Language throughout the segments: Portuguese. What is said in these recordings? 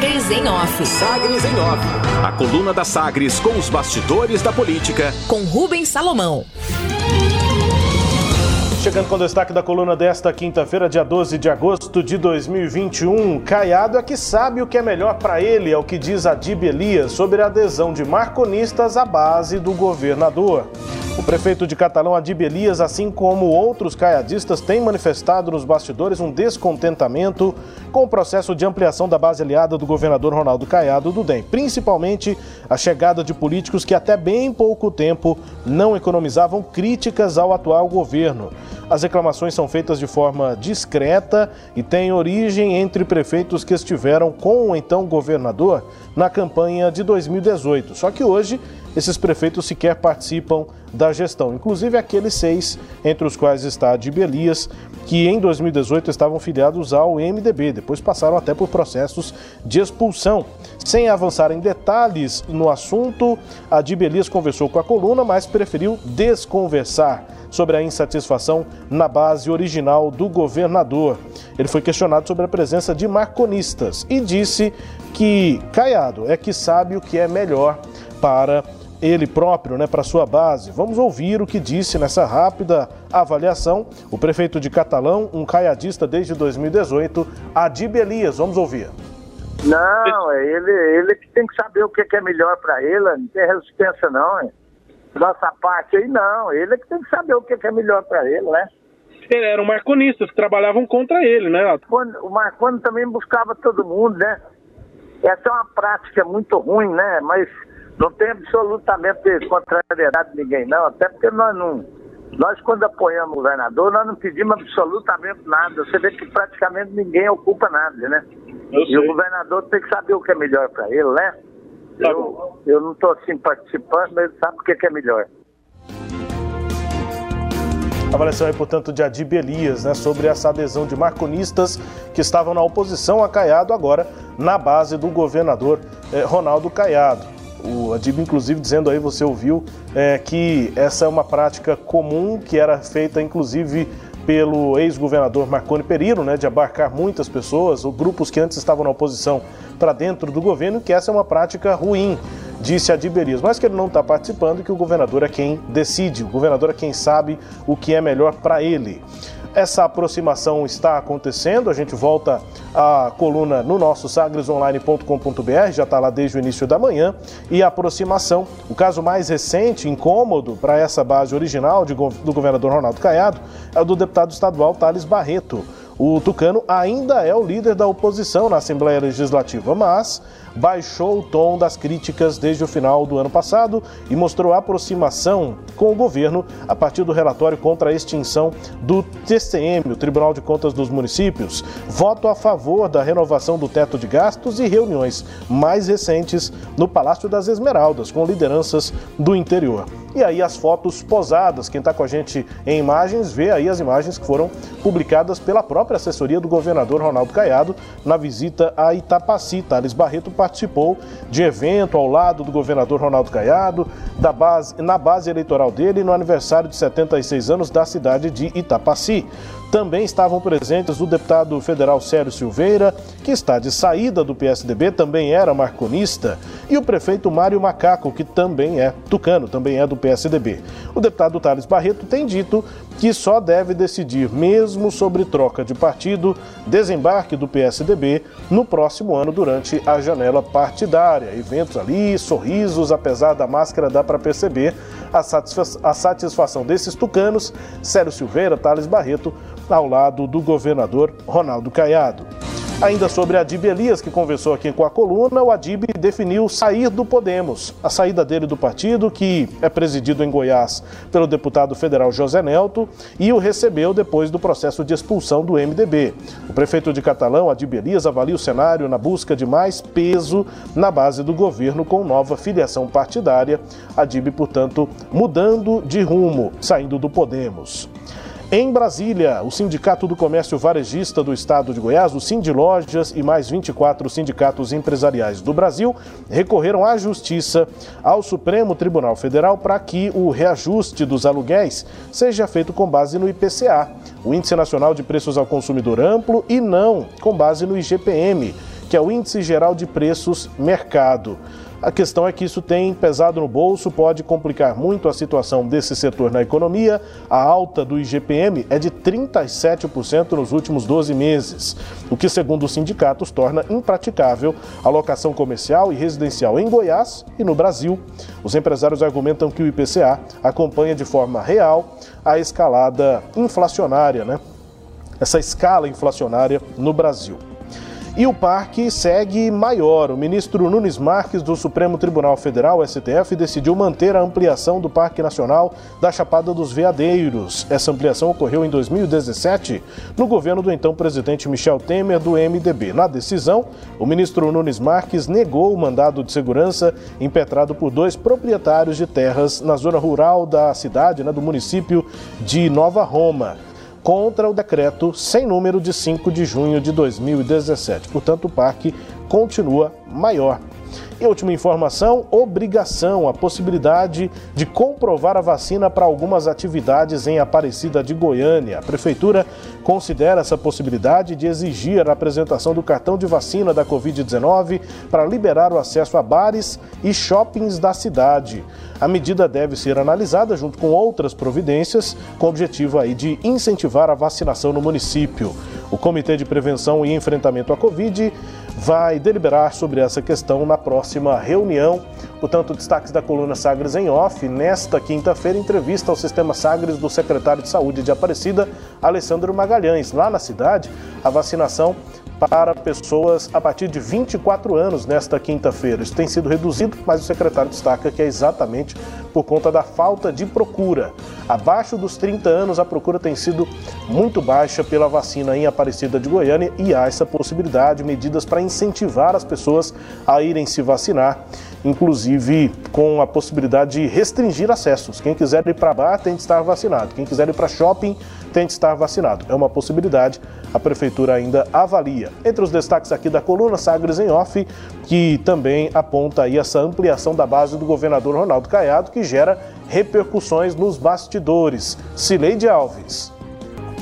Sagres em Off. Sagres em Off. A coluna da Sagres com os bastidores da política. Com Rubens Salomão. Chegando com o destaque da coluna desta quinta-feira, dia 12 de agosto de 2021. Caiado é que sabe o que é melhor para ele, é o que diz Adib Elias sobre a adesão de marconistas à base do governador. O prefeito de Catalão, Adib Elias, assim como outros caiadistas, tem manifestado nos bastidores um descontentamento com o processo de ampliação da base aliada do governador Ronaldo Caiado do DEM, principalmente a chegada de políticos que até bem pouco tempo não economizavam críticas ao atual governo. As reclamações são feitas de forma discreta e têm origem entre prefeitos que estiveram com o então governador na campanha de 2018. Só que hoje esses prefeitos sequer participam da gestão, inclusive aqueles seis, entre os quais está Adib Elias, que em 2018 estavam filiados ao MDB, depois passaram até por processos de expulsão. Sem avançar em detalhes no assunto, Adib Elias conversou com a coluna, mas preferiu desconversar sobre a insatisfação na base original do governador. Ele foi questionado sobre a presença de marconistas e disse que Caiado é que sabe o que é melhor para ele próprio, né, para sua base. Vamos ouvir o que disse nessa rápida avaliação o prefeito de Catalão, um caiadista desde 2018, Adib Elias. Vamos ouvir. Não, é ele, ele que tem que saber o que é melhor para ele, não tem resistência não. Hein? Nossa parte aí não, ele é que tem que saber o que é melhor para ele, né? Eram marconistas que trabalhavam contra ele, né? O Marconi também buscava todo mundo, né? Essa é uma prática muito ruim, né? Mas não tem absolutamente contrariedade de ninguém, não. Até porque nós não. Nós, quando apoiamos o governador, nós não pedimos absolutamente nada. Você vê que praticamente ninguém ocupa nada, né? E o governador tem que saber o que é melhor para ele, né? Tá eu, eu não estou assim participando, mas ele sabe o que é melhor. Avaliação aí, portanto, de Adib Elias, né, sobre essa adesão de marconistas que estavam na oposição a Caiado, agora na base do governador eh, Ronaldo Caiado. O Adib, inclusive, dizendo aí, você ouviu, é, que essa é uma prática comum que era feita, inclusive, pelo ex-governador Marconi Perillo, né, de abarcar muitas pessoas, ou grupos que antes estavam na oposição, para dentro do governo, que essa é uma prática ruim, disse Adib Elias, mas que ele não está participando que o governador é quem decide, o governador é quem sabe o que é melhor para ele. Essa aproximação está acontecendo, a gente volta à coluna no nosso sagresonline.com.br, já está lá desde o início da manhã, e a aproximação, o caso mais recente, incômodo para essa base original de, do governador Ronaldo Caiado, é o do deputado estadual Thales Barreto. O Tucano ainda é o líder da oposição na Assembleia Legislativa, mas baixou o tom das críticas desde o final do ano passado e mostrou aproximação com o governo a partir do relatório contra a extinção do TCM, o Tribunal de Contas dos Municípios, voto a favor da renovação do teto de gastos e reuniões mais recentes no Palácio das Esmeraldas com lideranças do interior. E aí as fotos posadas, quem está com a gente em imagens, vê aí as imagens que foram publicadas pela própria assessoria do governador Ronaldo Caiado na visita a Itapaci. Thales Barreto participou de evento ao lado do governador Ronaldo Caiado, da base, na base eleitoral dele no aniversário de 76 anos da cidade de Itapaci. Também estavam presentes o deputado federal Sérgio Silveira, que está de saída do PSDB, também era marconista, e o prefeito Mário Macaco, que também é tucano, também é do PSDB. O deputado Thales Barreto tem dito que só deve decidir mesmo sobre troca de partido, desembarque do PSDB no próximo ano durante a janela partidária. Eventos ali, sorrisos, apesar da máscara dá para perceber a, satisfa a satisfação desses tucanos, Sérgio Silveira, Thales Barreto, ao lado do governador Ronaldo Caiado. Ainda sobre Adib Elias, que conversou aqui com a coluna, o Adib definiu sair do Podemos. A saída dele do partido, que é presidido em Goiás pelo deputado federal José Nelto, e o recebeu depois do processo de expulsão do MDB. O prefeito de Catalão, Adib Elias, avalia o cenário na busca de mais peso na base do governo com nova filiação partidária. Adib, portanto, mudando de rumo, saindo do Podemos. Em Brasília, o Sindicato do Comércio Varejista do Estado de Goiás, o Sind Lojas e mais 24 sindicatos empresariais do Brasil recorreram à Justiça ao Supremo Tribunal Federal para que o reajuste dos aluguéis seja feito com base no IPCA, o Índice Nacional de Preços ao Consumidor Amplo, e não com base no IGPM que é o Índice Geral de Preços Mercado. A questão é que isso tem pesado no bolso, pode complicar muito a situação desse setor na economia. A alta do IGPM é de 37% nos últimos 12 meses, o que, segundo os sindicatos, torna impraticável a locação comercial e residencial em Goiás e no Brasil. Os empresários argumentam que o IPCA acompanha de forma real a escalada inflacionária, né? Essa escala inflacionária no Brasil. E o parque segue maior. O ministro Nunes Marques, do Supremo Tribunal Federal, STF, decidiu manter a ampliação do Parque Nacional da Chapada dos Veadeiros. Essa ampliação ocorreu em 2017, no governo do então presidente Michel Temer, do MDB. Na decisão, o ministro Nunes Marques negou o mandado de segurança impetrado por dois proprietários de terras na zona rural da cidade, né, do município de Nova Roma contra o decreto sem número de 5 de junho de 2017. Portanto, o parque continua maior. E última informação: obrigação, a possibilidade de comprovar a vacina para algumas atividades em Aparecida de Goiânia. A Prefeitura considera essa possibilidade de exigir a apresentação do cartão de vacina da Covid-19 para liberar o acesso a bares e shoppings da cidade. A medida deve ser analisada junto com outras providências, com o objetivo aí de incentivar a vacinação no município. O Comitê de Prevenção e Enfrentamento à Covid vai deliberar sobre essa questão na próxima reunião. Portanto, destaques da coluna Sagres em off. Nesta quinta-feira, entrevista ao Sistema Sagres do secretário de Saúde de Aparecida, Alessandro Magalhães. Lá na cidade, a vacinação para pessoas a partir de 24 anos nesta quinta-feira. Isso tem sido reduzido, mas o secretário destaca que é exatamente por conta da falta de procura. Abaixo dos 30 anos, a procura tem sido muito baixa pela vacina em Aparecida de Goiânia e há essa possibilidade, medidas para incentivar as pessoas a irem se vacinar, inclusive com a possibilidade de restringir acessos. Quem quiser ir para bar tem de estar vacinado, quem quiser ir para shopping tem de estar vacinado. É uma possibilidade, a prefeitura ainda avalia. Entre os destaques aqui da coluna Sagres em Off, que também aponta aí essa ampliação da base do governador Ronaldo Caiado, que gera repercussões nos bastidores. Cileide Alves.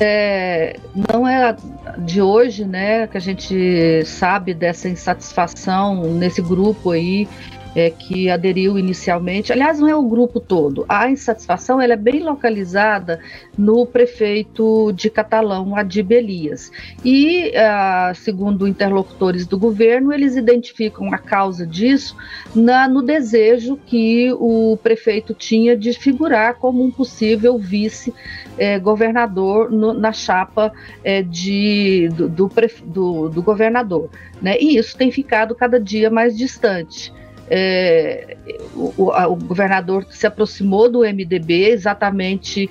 É, não é de hoje, né, que a gente sabe dessa insatisfação nesse grupo aí é, que aderiu inicialmente. Aliás, não é o grupo todo. A insatisfação ela é bem localizada no prefeito de Catalão, Adib Elias. E, ah, segundo interlocutores do governo, eles identificam a causa disso na, no desejo que o prefeito tinha de figurar como um possível vice-governador eh, na chapa eh, de, do, do, do, do governador. Né? E isso tem ficado cada dia mais distante é, o, o governador se aproximou do MDB, exatamente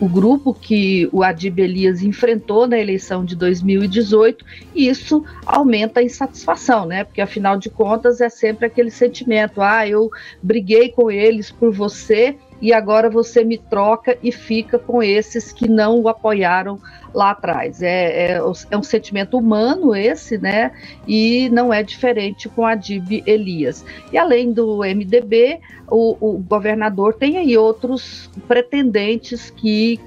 o grupo que o Adib Elias enfrentou na eleição de 2018, e isso aumenta a insatisfação, né? Porque afinal de contas é sempre aquele sentimento: ah, eu briguei com eles por você e agora você me troca e fica com esses que não o apoiaram lá atrás. É, é, é, um sentimento humano esse, né? E não é diferente com a Dib Elias. E além do MDB, o, o governador tem aí outros pretendentes que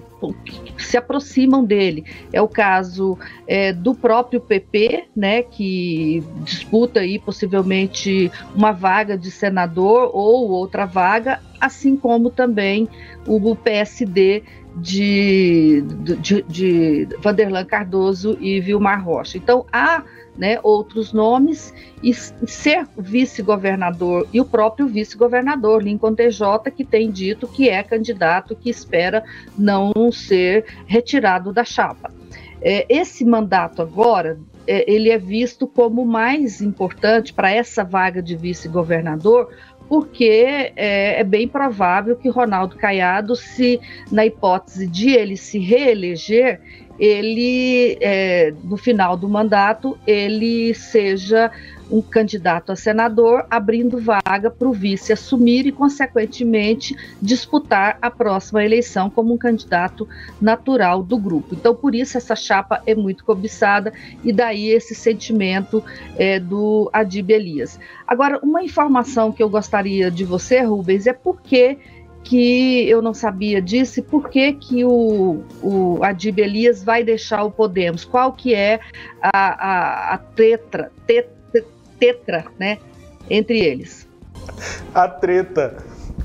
se aproximam dele. É o caso é, do próprio PP, né, que disputa aí possivelmente uma vaga de senador ou outra vaga, assim como também o PSD de, de, de Vanderlan Cardoso e Vilmar Rocha. Então, há né, outros nomes e ser vice-governador e o próprio vice-governador Lincoln TJ que tem dito que é candidato que espera não ser retirado da chapa. É, esse mandato agora é, ele é visto como mais importante para essa vaga de vice-governador porque é, é, bem provável que Ronaldo Caiado, se na hipótese de ele se reeleger, ele é, no final do mandato ele seja um candidato a senador, abrindo vaga para o vice assumir e, consequentemente, disputar a próxima eleição como um candidato natural do grupo. Então, por isso, essa chapa é muito cobiçada e daí esse sentimento é, do Adib Elias. Agora, uma informação que eu gostaria de você, Rubens, é porque que eu não sabia disso e por que que o, o Adib Elias vai deixar o Podemos? Qual que é a, a, a tetra, tetra tetra, né, entre eles. A treta.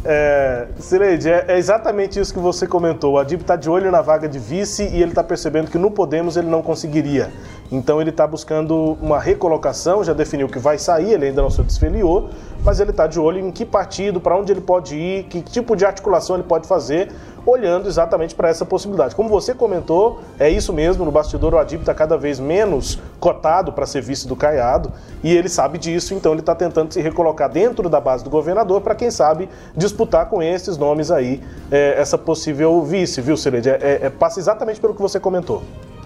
É, é, é, exatamente isso que você comentou. O Adib está de olho na vaga de vice e ele está percebendo que no Podemos ele não conseguiria. Então ele está buscando uma recolocação, já definiu que vai sair, ele ainda não se desfiliou, mas ele está de olho em que partido, para onde ele pode ir, que tipo de articulação ele pode fazer, olhando exatamente para essa possibilidade. Como você comentou, é isso mesmo, no bastidor o Adib está cada vez menos cotado para ser vice do Caiado, e ele sabe disso, então ele está tentando se recolocar dentro da base do governador para, quem sabe, disputar com esses nomes aí é, essa possível vice, viu, Celede? É, é, é, passa exatamente pelo que você comentou.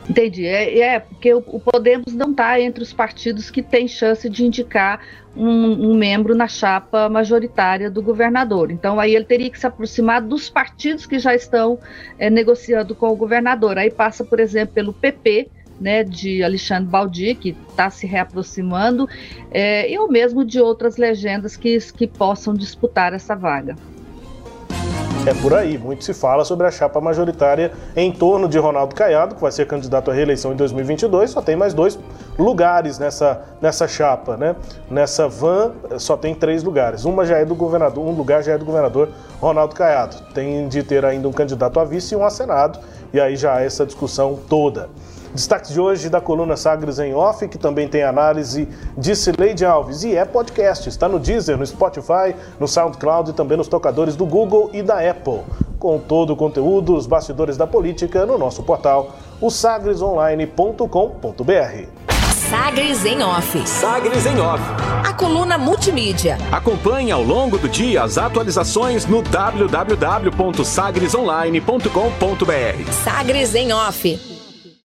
Entendi. É, é porque o, Podemos não está entre os partidos que têm chance de indicar um, um, membro na chapa majoritária do governador. Então, aí ele teria que se aproximar dos partidos que já estão é, negociando com o governador. Aí passa, por exemplo, pelo PP, né, de Alexandre Baldi, que está se reaproximando, é, e ou mesmo de outras legendas que, que possam disputar essa vaga. É por aí, muito se fala sobre a chapa majoritária em torno de Ronaldo Caiado, que vai ser candidato à reeleição em 2022. Só tem mais dois lugares nessa, nessa chapa, né? Nessa van só tem três lugares. Uma já é do governador, um lugar já é do governador Ronaldo Caiado. Tem de ter ainda um candidato a vice e um a senado, e aí já há essa discussão toda. Destaques de hoje da coluna Sagres em Off, que também tem análise de Cileide Alves. E é podcast, está no Deezer, no Spotify, no SoundCloud e também nos tocadores do Google e da Apple. Com todo o conteúdo, os bastidores da política no nosso portal, o sagresonline.com.br. Sagres em Off. Sagres em Off. A coluna multimídia. Acompanhe ao longo do dia as atualizações no www.sagresonline.com.br. Sagres em Off